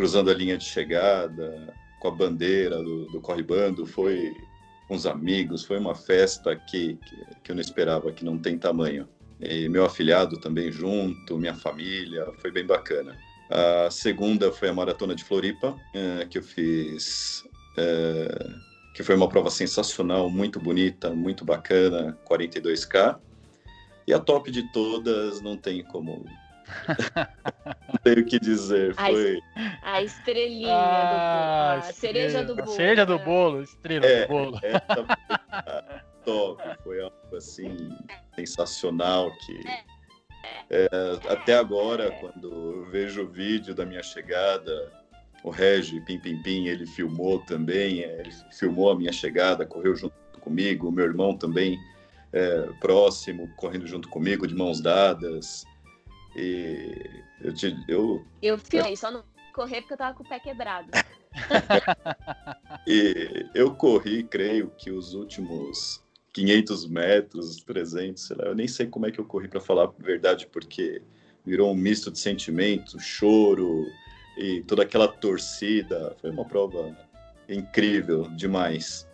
Speaker 3: cruzando a linha de chegada, com a bandeira do, do Corre Bando, foi com os amigos, foi uma festa que, que, que eu não esperava, que não tem tamanho. E meu afilhado também junto, minha família, foi bem bacana. A segunda foi a Maratona de Floripa, é, que eu fiz, é, que foi uma prova sensacional, muito bonita, muito bacana, 42K. E a top de todas, não tem como. Não tenho o que dizer. Foi...
Speaker 2: A, estrelinha ah, do bolo. A cereja do bolo. A cereja
Speaker 1: do bolo, estrela é, do bolo.
Speaker 3: Foi top, foi algo assim sensacional que. É é, até agora, quando eu vejo o vídeo da minha chegada, o Regi Pim Pim Pim, ele filmou também, é, ele filmou a minha chegada, correu junto comigo, o meu irmão também é, próximo, correndo junto comigo, de mãos dadas. E eu te, eu,
Speaker 2: eu filmei, só não correr porque eu tava com o pé quebrado.
Speaker 3: e eu corri, creio que os últimos 500 metros, 300, sei lá. Eu nem sei como é que eu corri para falar a verdade, porque virou um misto de sentimento, choro e toda aquela torcida. Foi uma prova incrível demais.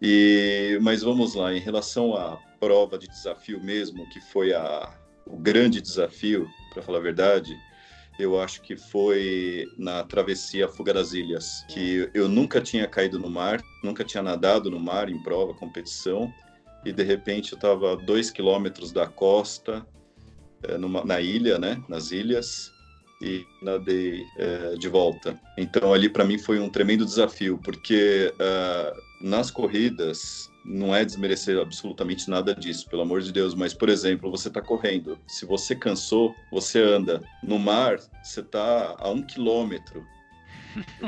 Speaker 3: E mas vamos lá, em relação à prova de desafio mesmo, que foi a, o grande desafio, para falar a verdade, eu acho que foi na travessia Fuga das Ilhas, que eu nunca tinha caído no mar, nunca tinha nadado no mar em prova, competição, e de repente eu estava a dois quilômetros da costa, é, numa, na ilha, né, nas ilhas, e nadei é, de volta. Então ali para mim foi um tremendo desafio, porque uh, nas corridas não é desmerecer absolutamente nada disso, pelo amor de Deus, mas por exemplo, você está correndo, se você cansou, você anda. No mar, você está a um quilômetro.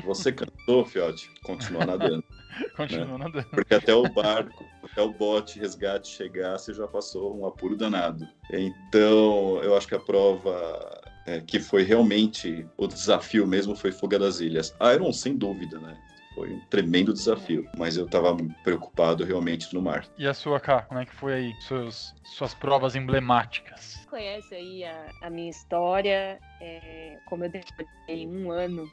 Speaker 3: Você cansou, Fiote, continua nadando.
Speaker 1: continua né? nadando.
Speaker 3: Porque até o barco até o bote resgate chegar, você já passou um apuro danado. Então, eu acho que a prova é, que foi realmente o desafio mesmo foi Fuga das Ilhas. Iron, sem dúvida, né? Foi um tremendo desafio, mas eu estava preocupado realmente no mar.
Speaker 1: E a sua, Cá, como é que foi aí? Suas, suas provas emblemáticas?
Speaker 2: Conhece aí a, a minha história, é, como eu demorei um ano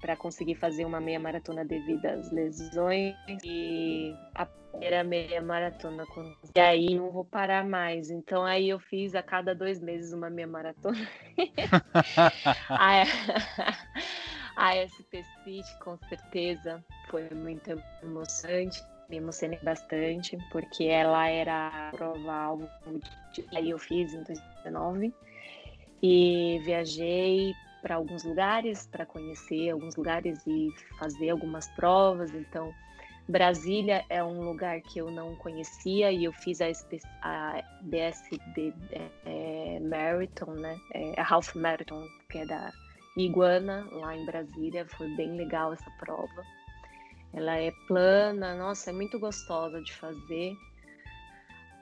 Speaker 2: para conseguir fazer uma meia maratona devido às lesões e a primeira meia maratona e aí não vou parar mais então aí eu fiz a cada dois meses uma meia maratona a, SP City com certeza foi muito emocionante me emocionei bastante porque ela era a prova alvo aí eu fiz em 2019 e viajei para alguns lugares, para conhecer alguns lugares e fazer algumas provas. Então, Brasília é um lugar que eu não conhecia e eu fiz a, a BSD é, é, Marathon, né? É, a Half Marathon, que é da Iguana, lá em Brasília. Foi bem legal essa prova. Ela é plana, nossa, é muito gostosa de fazer.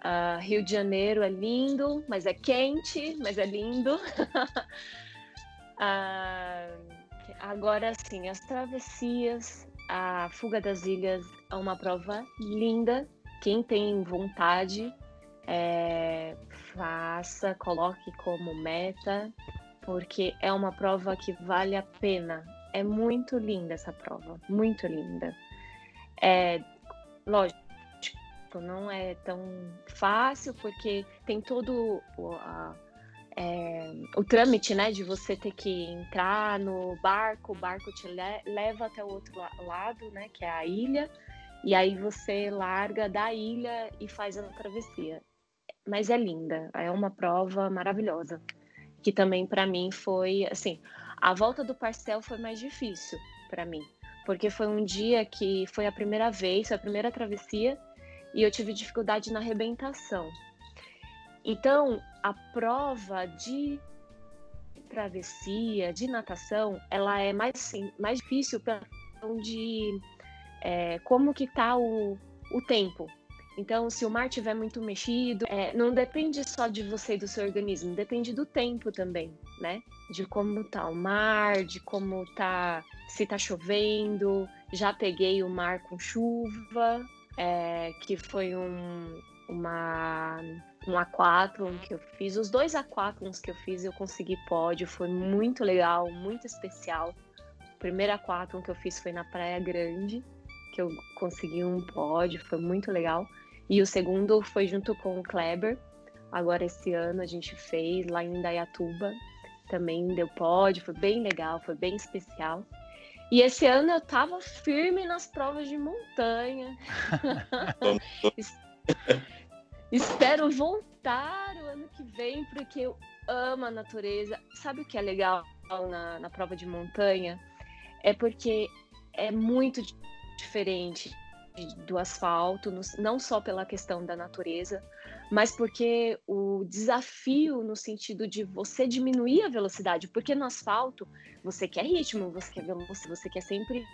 Speaker 2: Uh, Rio de Janeiro é lindo, mas é quente, mas é lindo. Ah, agora sim, as travessias, a Fuga das Ilhas é uma prova linda. Quem tem vontade, é, faça, coloque como meta, porque é uma prova que vale a pena. É muito linda essa prova, muito linda. É, lógico, não é tão fácil, porque tem todo a, é, o trâmite, né, de você ter que entrar no barco, o barco te le leva até o outro la lado, né, que é a ilha, e aí você larga da ilha e faz a travessia. Mas é linda, é uma prova maravilhosa, que também para mim foi, assim, A volta do parcel foi mais difícil para mim, porque foi um dia que foi a primeira vez, a primeira travessia e eu tive dificuldade na arrebentação. Então, a prova de travessia, de natação, ela é mais, sim, mais difícil pela de é, como que tá o, o tempo. Então, se o mar estiver muito mexido, é, não depende só de você e do seu organismo, depende do tempo também, né? De como tá o mar, de como tá, se tá chovendo. Já peguei o mar com chuva, é, que foi um, uma, um aquatlon que eu fiz. Os dois aquatlons que eu fiz eu consegui pódio, foi muito legal, muito especial. O primeiro aquatlon que eu fiz foi na Praia Grande, que eu consegui um pódio, foi muito legal. E o segundo foi junto com o Kleber. Agora esse ano a gente fez lá em Indaiatuba. Também deu pódio, foi bem legal, foi bem especial. E esse ano eu tava firme nas provas de montanha. Espero voltar o ano que vem, porque eu amo a natureza. Sabe o que é legal na, na prova de montanha? É porque é muito diferente do asfalto, não só pela questão da natureza, mas porque o desafio no sentido de você diminuir a velocidade, porque no asfalto você quer ritmo, você quer velocidade, você quer sempre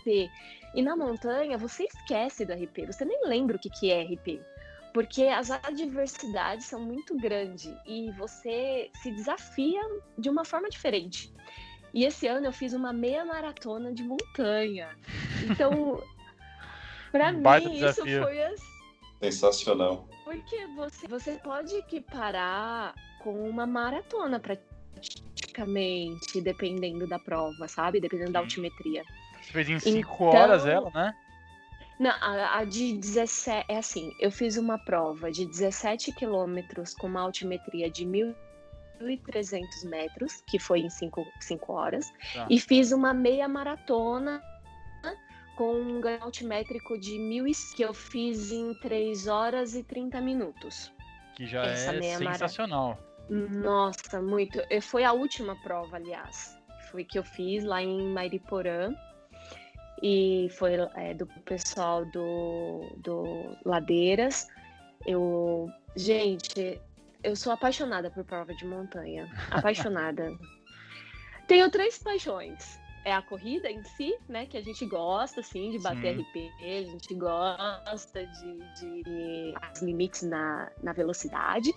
Speaker 2: RP. E na montanha você esquece do RP, você nem lembra o que, que é RP. Porque as adversidades são muito grandes e você se desafia de uma forma diferente. E esse ano eu fiz uma meia maratona de montanha. Então, para mim,
Speaker 3: desafio. isso foi assim. Sensacional.
Speaker 2: Porque você, você pode equiparar com uma maratona praticamente, dependendo da prova, sabe? Dependendo da altimetria.
Speaker 1: Você fez em 5 então... horas ela, né?
Speaker 2: Não, a, a, de 17. É assim, eu fiz uma prova de 17 quilômetros com uma altimetria de 1.300 metros, que foi em 5 horas, tá. e fiz uma meia maratona com um ganho altimétrico de 1.000 que eu fiz em 3 horas e 30 minutos.
Speaker 1: Que já Essa é sensacional.
Speaker 2: Nossa, muito. Foi a última prova, aliás. Foi que eu fiz lá em Mairiporã e foi é, do pessoal do, do Ladeiras. Eu, gente, eu sou apaixonada por prova de montanha, apaixonada. Tenho três paixões. É a corrida em si, né? Que a gente gosta, assim, de bater Sim. RP, a gente gosta de, de os limites na, na velocidade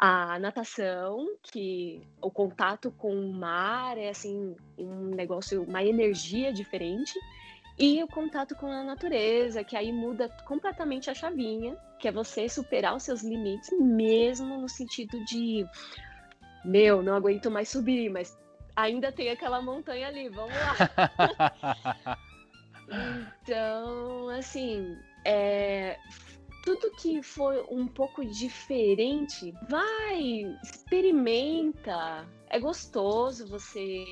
Speaker 2: a natação, que o contato com o mar é assim um negócio, uma energia diferente, e o contato com a natureza, que aí muda completamente a chavinha, que é você superar os seus limites, mesmo no sentido de meu, não aguento mais subir, mas ainda tem aquela montanha ali, vamos lá. então, assim, é, tudo que for um pouco diferente, vai, experimenta. É gostoso você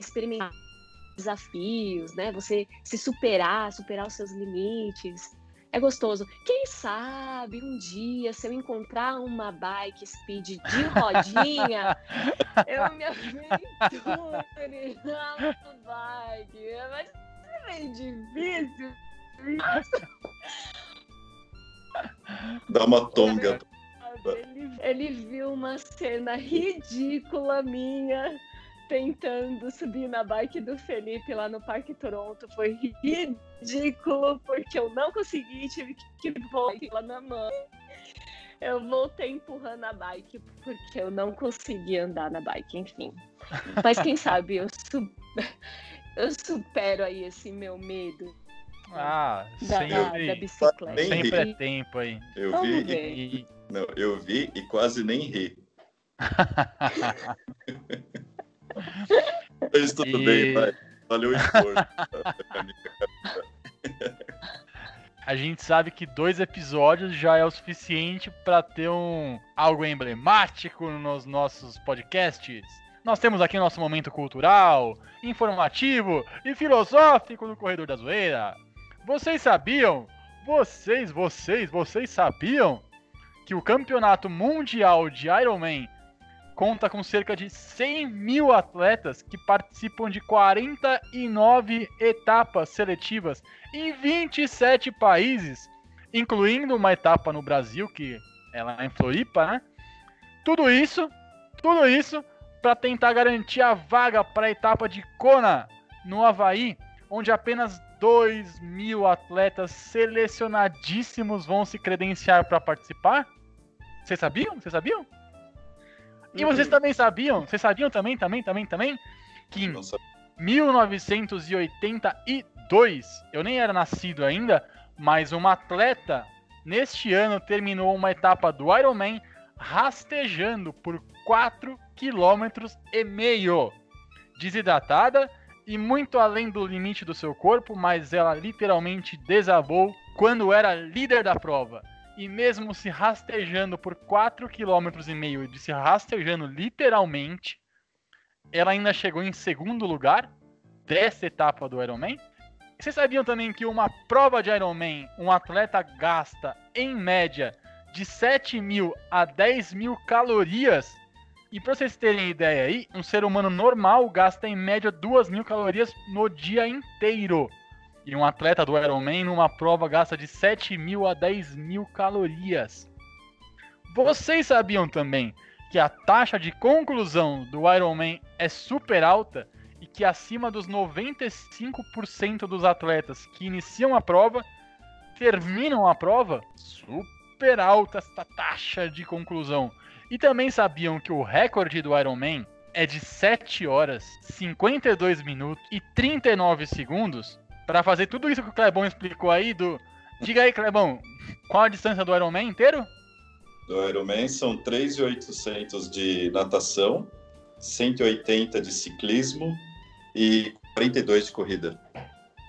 Speaker 2: experimentar desafios, né? Você se superar, superar os seus limites. É gostoso. Quem sabe um dia, se eu encontrar uma bike speed de rodinha, eu me aventure na bike. Mas é meio difícil.
Speaker 3: Dá uma tonga.
Speaker 2: Ele, ele viu uma cena ridícula minha tentando subir na bike do Felipe lá no Parque Toronto. Foi ridículo, porque eu não consegui, tive que voltar lá na mão. Eu voltei empurrando a bike porque eu não consegui andar na bike, enfim. Mas quem sabe eu, su... eu supero aí esse meu medo.
Speaker 1: Ah, da, sempre, da, da bicicleta. Sempre é tempo aí.
Speaker 3: Eu Vamos vi e, não, eu vi e quase nem ri. Mas tudo e... bem, vai. Valeu o esforço.
Speaker 1: A gente sabe que dois episódios já é o suficiente para ter um algo emblemático nos nossos podcasts. Nós temos aqui nosso momento cultural, informativo e filosófico no Corredor da Zoeira. Vocês sabiam? Vocês, vocês, vocês sabiam que o campeonato mundial de Ironman conta com cerca de 100 mil atletas que participam de 49 etapas seletivas em 27 países, incluindo uma etapa no Brasil, que é lá em Floripa, né? Tudo isso, tudo isso para tentar garantir a vaga para a etapa de Kona, no Havaí, onde apenas 2 mil atletas selecionadíssimos vão se credenciar para participar? Vocês sabiam? Vocês sabiam? E vocês também sabiam? Vocês sabiam também, também, também, também? Que em 1982, eu nem era nascido ainda, mas uma atleta neste ano terminou uma etapa do Ironman rastejando por 4 km e meio. Desidratada e muito além do limite do seu corpo, mas ela literalmente desabou quando era líder da prova. E mesmo se rastejando por 4,5 km de se rastejando literalmente, ela ainda chegou em segundo lugar dessa etapa do Ironman. Vocês sabiam também que uma prova de Ironman, um atleta gasta em média de 7 mil a 10 mil calorias e para vocês terem ideia aí, um ser humano normal gasta em média 2 mil calorias no dia inteiro. E um atleta do Ironman numa prova gasta de 7 mil a 10 mil calorias. Vocês sabiam também que a taxa de conclusão do Ironman é super alta e que acima dos 95% dos atletas que iniciam a prova terminam a prova? Super alta essa taxa de conclusão. E também sabiam que o recorde do Ironman é de 7 horas, 52 minutos e 39 segundos para fazer tudo isso que o Clebão explicou aí do Diga aí, Clebão, qual a distância do Ironman inteiro?
Speaker 3: Do Ironman são 3.800 de natação, 180 de ciclismo e 42 de corrida.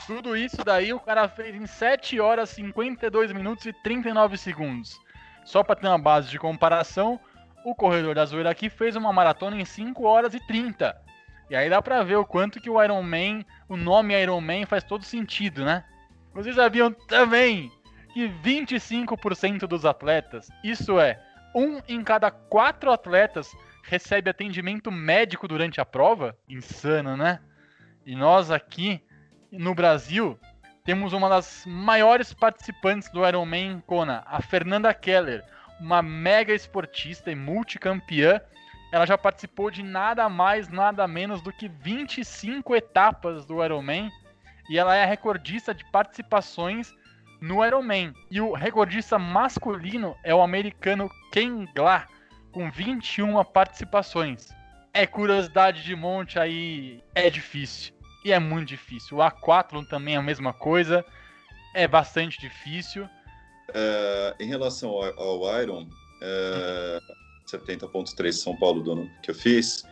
Speaker 1: Tudo isso daí o cara fez em 7 horas, 52 minutos e 39 segundos. Só para ter uma base de comparação, o corredor da zoeira aqui fez uma maratona em 5 horas e 30. E aí dá pra ver o quanto que o Iron Man, o nome Iron Man faz todo sentido, né? Vocês sabiam também que 25% dos atletas, isso é, um em cada quatro atletas, recebe atendimento médico durante a prova? Insano, né? E nós aqui no Brasil temos uma das maiores participantes do Ironman Kona, a Fernanda Keller uma mega esportista e multicampeã. Ela já participou de nada mais, nada menos do que 25 etapas do Ironman e ela é a recordista de participações no Ironman. E o recordista masculino é o americano Ken Glah, com 21 participações. É curiosidade de monte aí, é difícil. E é muito difícil. O A4 também é a mesma coisa, é bastante difícil.
Speaker 3: Uh, em relação ao, ao Iron, é, 70.3 São Paulo do ano que eu fiz,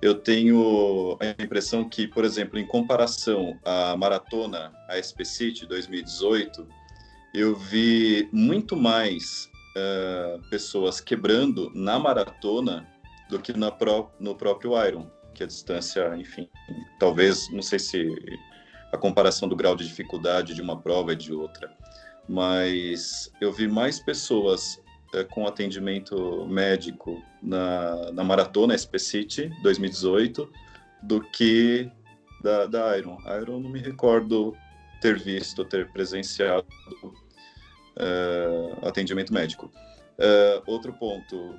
Speaker 3: eu tenho a impressão que, por exemplo, em comparação à maratona, a SP City 2018, eu vi muito mais uh, pessoas quebrando na maratona do que na pró no próprio Iron, que a distância, enfim, talvez, não sei se a comparação do grau de dificuldade de uma prova é de outra mas eu vi mais pessoas é, com atendimento médico na, na Maratona SP City 2018 do que da, da Iron. A Iron não me recordo ter visto, ter presenciado é, atendimento médico. É, outro ponto,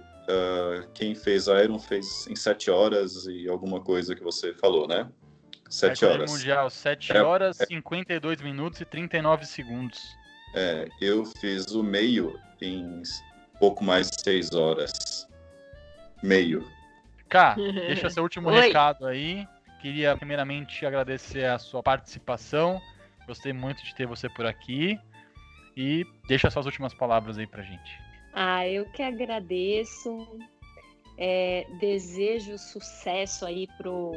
Speaker 3: quem fez a Iron fez em 7 horas e alguma coisa que você falou, né? 7 horas.
Speaker 1: Mundial, 7 é, horas, é, 52 minutos e 39 segundos.
Speaker 3: É, eu fiz o meio em pouco mais de seis horas. Meio.
Speaker 1: Cá, deixa seu último recado aí. Queria primeiramente agradecer a sua participação. Gostei muito de ter você por aqui. E deixa suas últimas palavras aí pra gente.
Speaker 2: Ah, eu que agradeço. É, desejo sucesso aí pro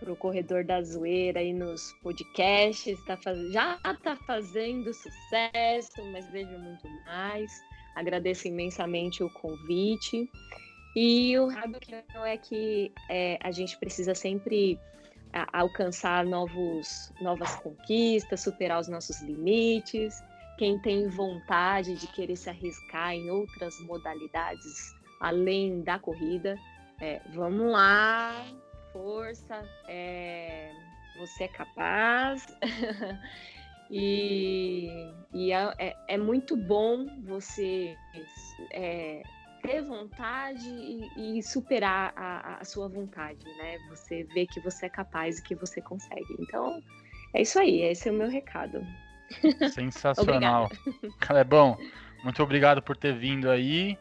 Speaker 2: para o Corredor da Zoeira aí nos podcasts, tá faz... já está fazendo sucesso, mas vejo muito mais. Agradeço imensamente o convite. E o não é que é, a gente precisa sempre a, alcançar novos, novas conquistas, superar os nossos limites. Quem tem vontade de querer se arriscar em outras modalidades além da corrida, É, vamos lá, força, é, você é capaz. e, e é, é, é, muito bom você é, ter vontade e, e superar a, a, sua vontade, né? Você vê que você é capaz e que você consegue. Então, é isso aí, esse é o meu recado.
Speaker 1: Sensacional. Calebão, muito obrigado por ter vindo aí.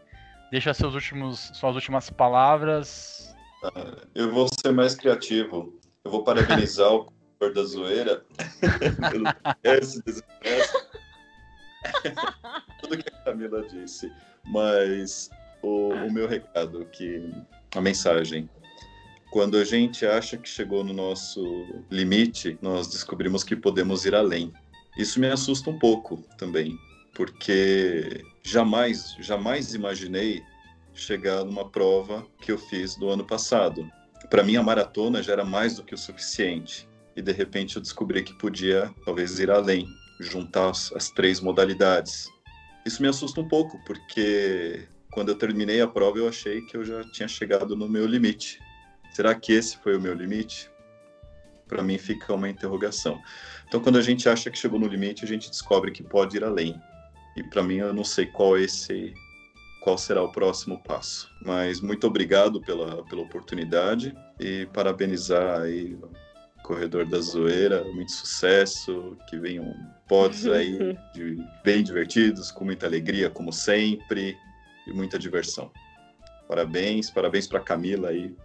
Speaker 1: Deixa seus últimos, suas últimas palavras.
Speaker 3: Ah, eu vou ser mais criativo. Eu vou parabenizar o cor da zoeira pelo Tudo que a Camila disse. Mas o, o meu recado, que a mensagem. Quando a gente acha que chegou no nosso limite, nós descobrimos que podemos ir além. Isso me assusta um pouco também, porque jamais, jamais imaginei chegar numa prova que eu fiz do ano passado. Para mim, a maratona já era mais do que o suficiente. E de repente eu descobri que podia, talvez, ir além, juntar as, três modalidades. Isso me assusta um pouco, porque quando eu terminei a prova eu achei que eu já tinha chegado no meu limite. Será que esse foi o meu limite? Para mim fica uma interrogação. Então, quando a gente acha que chegou no limite, a gente descobre que pode ir além. E para mim eu não sei qual esse qual será o próximo passo. Mas muito obrigado pela, pela oportunidade e parabenizar aí Corredor da Zoeira, muito sucesso, que venham pods aí de, bem divertidos, com muita alegria, como sempre, e muita diversão. Parabéns, parabéns para Camila aí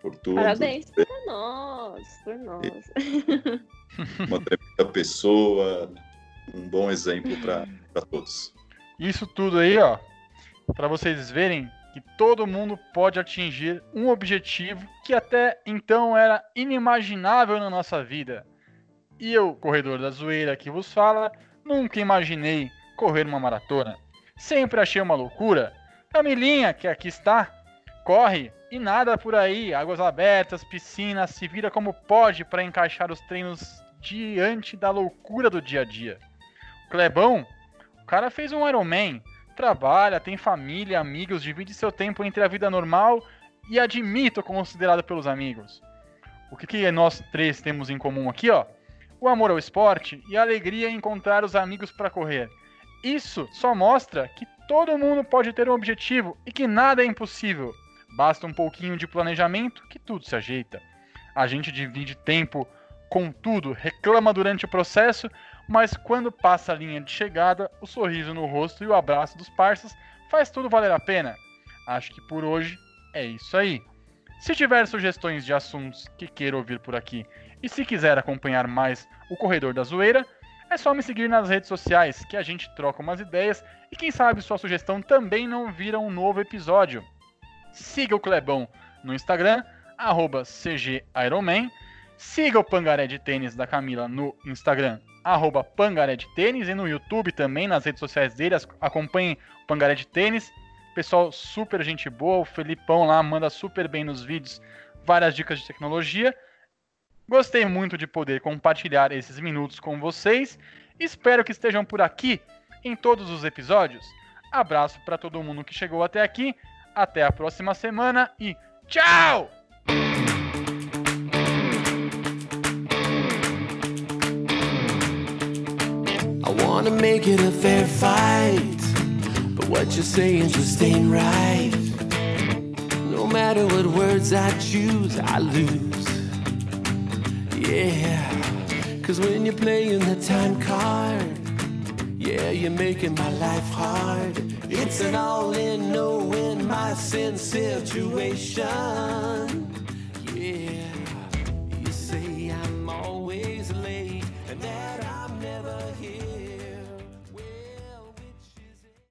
Speaker 3: por tudo.
Speaker 2: Parabéns por nós, por nós.
Speaker 3: Uma tremenda pessoa, um bom exemplo para todos.
Speaker 1: Isso tudo aí, ó, para vocês verem que todo mundo pode atingir um objetivo que até então era inimaginável na nossa vida. E eu, corredor da zoeira que vos fala, nunca imaginei correr uma maratona. Sempre achei uma loucura. Camilinha, que aqui está, corre e nada por aí, águas abertas, piscinas, se vira como pode para encaixar os treinos diante da loucura do dia a dia. O Clebão, o cara fez um Ironman, trabalha, tem família, amigos, divide seu tempo entre a vida normal e admito considerado pelos amigos. O que, que nós três temos em comum aqui, ó? O amor ao esporte e a alegria em encontrar os amigos para correr. Isso só mostra que todo mundo pode ter um objetivo e que nada é impossível. Basta um pouquinho de planejamento que tudo se ajeita. A gente divide tempo com tudo, reclama durante o processo, mas quando passa a linha de chegada, o sorriso no rosto e o abraço dos parceiros faz tudo valer a pena. Acho que por hoje é isso aí. Se tiver sugestões de assuntos que queira ouvir por aqui e se quiser acompanhar mais o Corredor da Zoeira, é só me seguir nas redes sociais que a gente troca umas ideias e quem sabe sua sugestão também não vira um novo episódio. Siga o Clebão no Instagram, arroba CGIronman. Siga o Pangaré de Tênis da Camila no Instagram, arroba Pangaré de Tênis. E no YouTube também, nas redes sociais dele, acompanhem o Pangaré de Tênis. Pessoal super gente boa, o Felipão lá manda super bem nos vídeos várias dicas de tecnologia. Gostei muito de poder compartilhar esses minutos com vocês. Espero que estejam por aqui em todos os episódios. Abraço para todo mundo que chegou até aqui. Até a próxima semana e tchau! I wanna make it a fair fight, but what you're saying just ain't right. No matter what words I choose, I lose. Yeah, cause when you're playing the time card, yeah, you're making my life hard. It's an all in, no win, my sin situation.